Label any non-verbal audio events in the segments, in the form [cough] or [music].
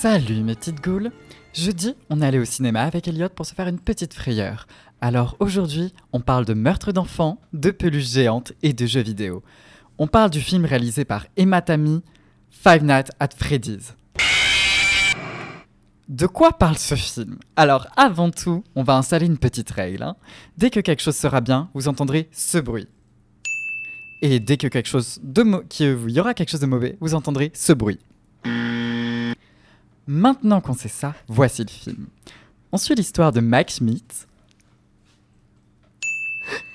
Salut mes petites goules Jeudi, on est allé au cinéma avec Elliot pour se faire une petite frayeur. Alors aujourd'hui, on parle de meurtres d'enfants, de peluches géantes et de jeux vidéo. On parle du film réalisé par Emma Tammy, Five Nights at Freddy's. De quoi parle ce film? Alors avant tout, on va installer une petite règle. hein. Dès que quelque chose sera bien, vous entendrez ce bruit. Et dès que qu'il y aura quelque chose de mauvais, vous entendrez ce bruit. Maintenant qu'on sait ça, voici le film. On suit l'histoire de Mike Schmidt.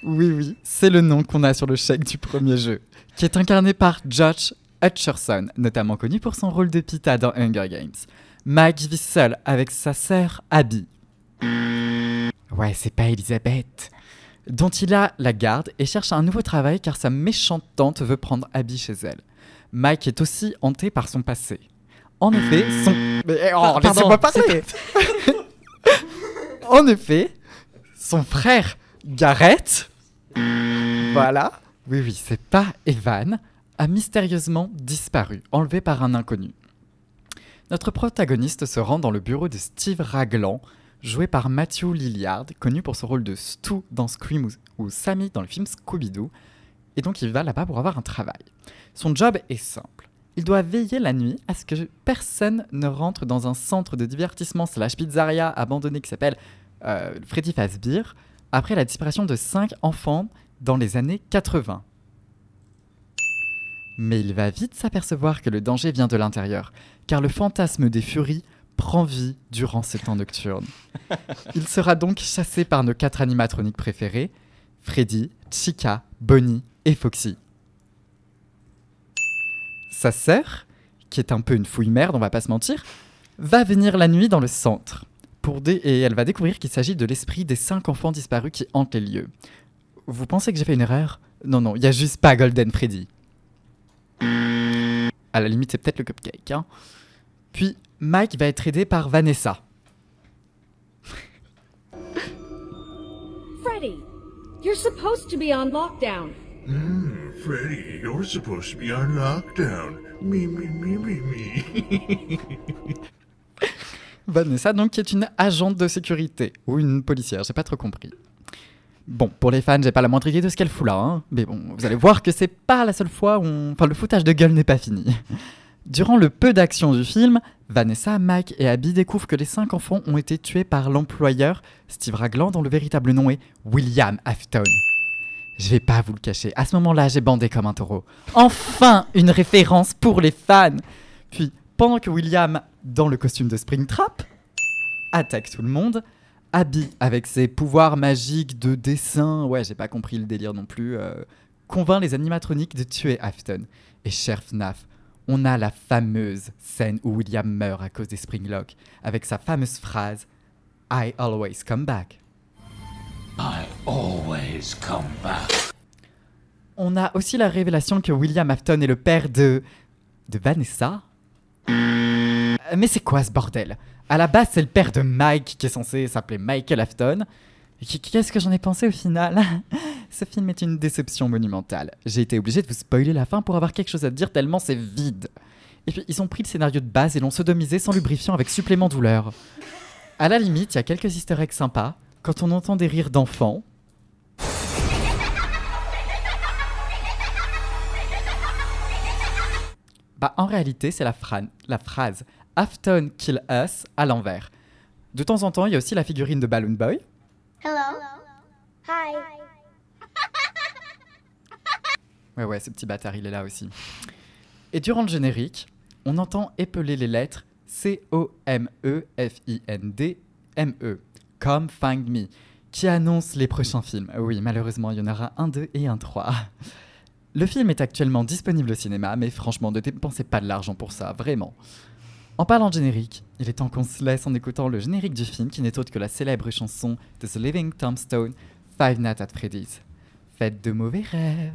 Oui, oui, c'est le nom qu'on a sur le chèque du premier jeu, qui est incarné par Josh Hutcherson, notamment connu pour son rôle de Pita dans Hunger Games. Mike vit seul avec sa sœur Abby. Ouais, c'est pas Elisabeth. Dont il a la garde et cherche un nouveau travail car sa méchante tante veut prendre Abby chez elle. Mike est aussi hanté par son passé. En effet, son... Mais, oh, laissez-moi parler [laughs] En effet, son frère Garrett, voilà, oui oui, c'est pas Evan, a mystérieusement disparu, enlevé par un inconnu. Notre protagoniste se rend dans le bureau de Steve Raglan, joué par Matthew Lilliard, connu pour son rôle de Stu dans Scream ou Sammy dans le film Scooby-Doo, et donc il va là-bas pour avoir un travail. Son job est simple. Il doit veiller la nuit à ce que personne ne rentre dans un centre de divertissement slash pizzeria abandonné qui s'appelle euh, Freddy Fazbear après la disparition de cinq enfants dans les années 80. Mais il va vite s'apercevoir que le danger vient de l'intérieur, car le fantasme des furies prend vie durant ces temps nocturnes. [laughs] Il sera donc chassé par nos quatre animatroniques préférés, Freddy, Chica, Bonnie et Foxy. Sa sœur, qui est un peu une fouille merde, on va pas se mentir, va venir la nuit dans le centre. Pour dé- et elle va découvrir qu'il s'agit de l'esprit des cinq enfants disparus qui hantent les lieux. Vous pensez que j'ai fait une erreur? Non, non, il y a juste pas Golden Freddy. À la limite, c'est peut-être le cupcake. Hein. Puis, Mike va être aidé par Vanessa. Freddy, you're supposed to be on lockdown. Hmm, Freddy, you're supposed to be on lockdown. Me, me, me, me, me. [laughs] Vanessa, donc, qui est une agente de sécurité. Ou une policière, j'ai pas trop compris. Bon, pour les fans, j'ai pas la moindre idée de ce qu'elle fout là, hein. mais bon, vous allez voir que c'est pas la seule fois où. Enfin, le foutage de gueule n'est pas fini. [laughs] Durant le peu d'action du film, Vanessa, Mike et Abby découvrent que les cinq enfants ont été tués par l'employeur Steve Raglan, dont le véritable nom est William Afton. Je vais pas vous le cacher, à ce moment-là, j'ai bandé comme un taureau. Enfin, une référence pour les fans Puis, pendant que William, dans le costume de Springtrap, attaque tout le monde, Abby, avec ses pouvoirs magiques de dessin, ouais, j'ai pas compris le délire non plus, euh, convainc les animatroniques de tuer Afton. Et cher FNAF, on a la fameuse scène où William meurt à cause des Springlock, avec sa fameuse phrase I always come back. Always come back. On a aussi la révélation que William Afton est le père de. de Vanessa Euh, Mais c'est quoi ce bordel? À la base, c'est le père de Mike qui est censé s'appeler Michael Afton. Qu'est-ce que j'en ai pensé au final? [laughs] Ce film est une déception monumentale. J'ai été obligé de vous spoiler la fin pour avoir quelque chose à dire tellement c'est vide. Et puis, ils ont pris le scénario de base et l'ont sodomisé sans lubrifiant avec supplément douleur. À la limite, il y a quelques easter eggs sympas. Quand on entend des rires d'enfants, Bah, en réalité, c'est la, phrase Afton kill us à l'envers. De temps en temps, il y a aussi la figurine de Balloon Boy. Hello. Hi. [laughs] Ouais, ouais, ce petit bâtard, il est là aussi. Et durant le générique, on entend épeler les lettres C-O-M-E-F-I-N-D-M-E, Come Find Me, qui annonce les prochains films. Oui, malheureusement, il y en aura un 2 et un 3. [laughs] Le film est actuellement disponible au cinéma, mais franchement, ne dépensez pas de l'argent pour ça, vraiment. En parlant de générique, il est temps qu'on se laisse en écoutant le générique du film qui n'est autre que la célèbre chanson de The Living Tombstone, Five Nights at Freddy's. Faites de mauvais rêves.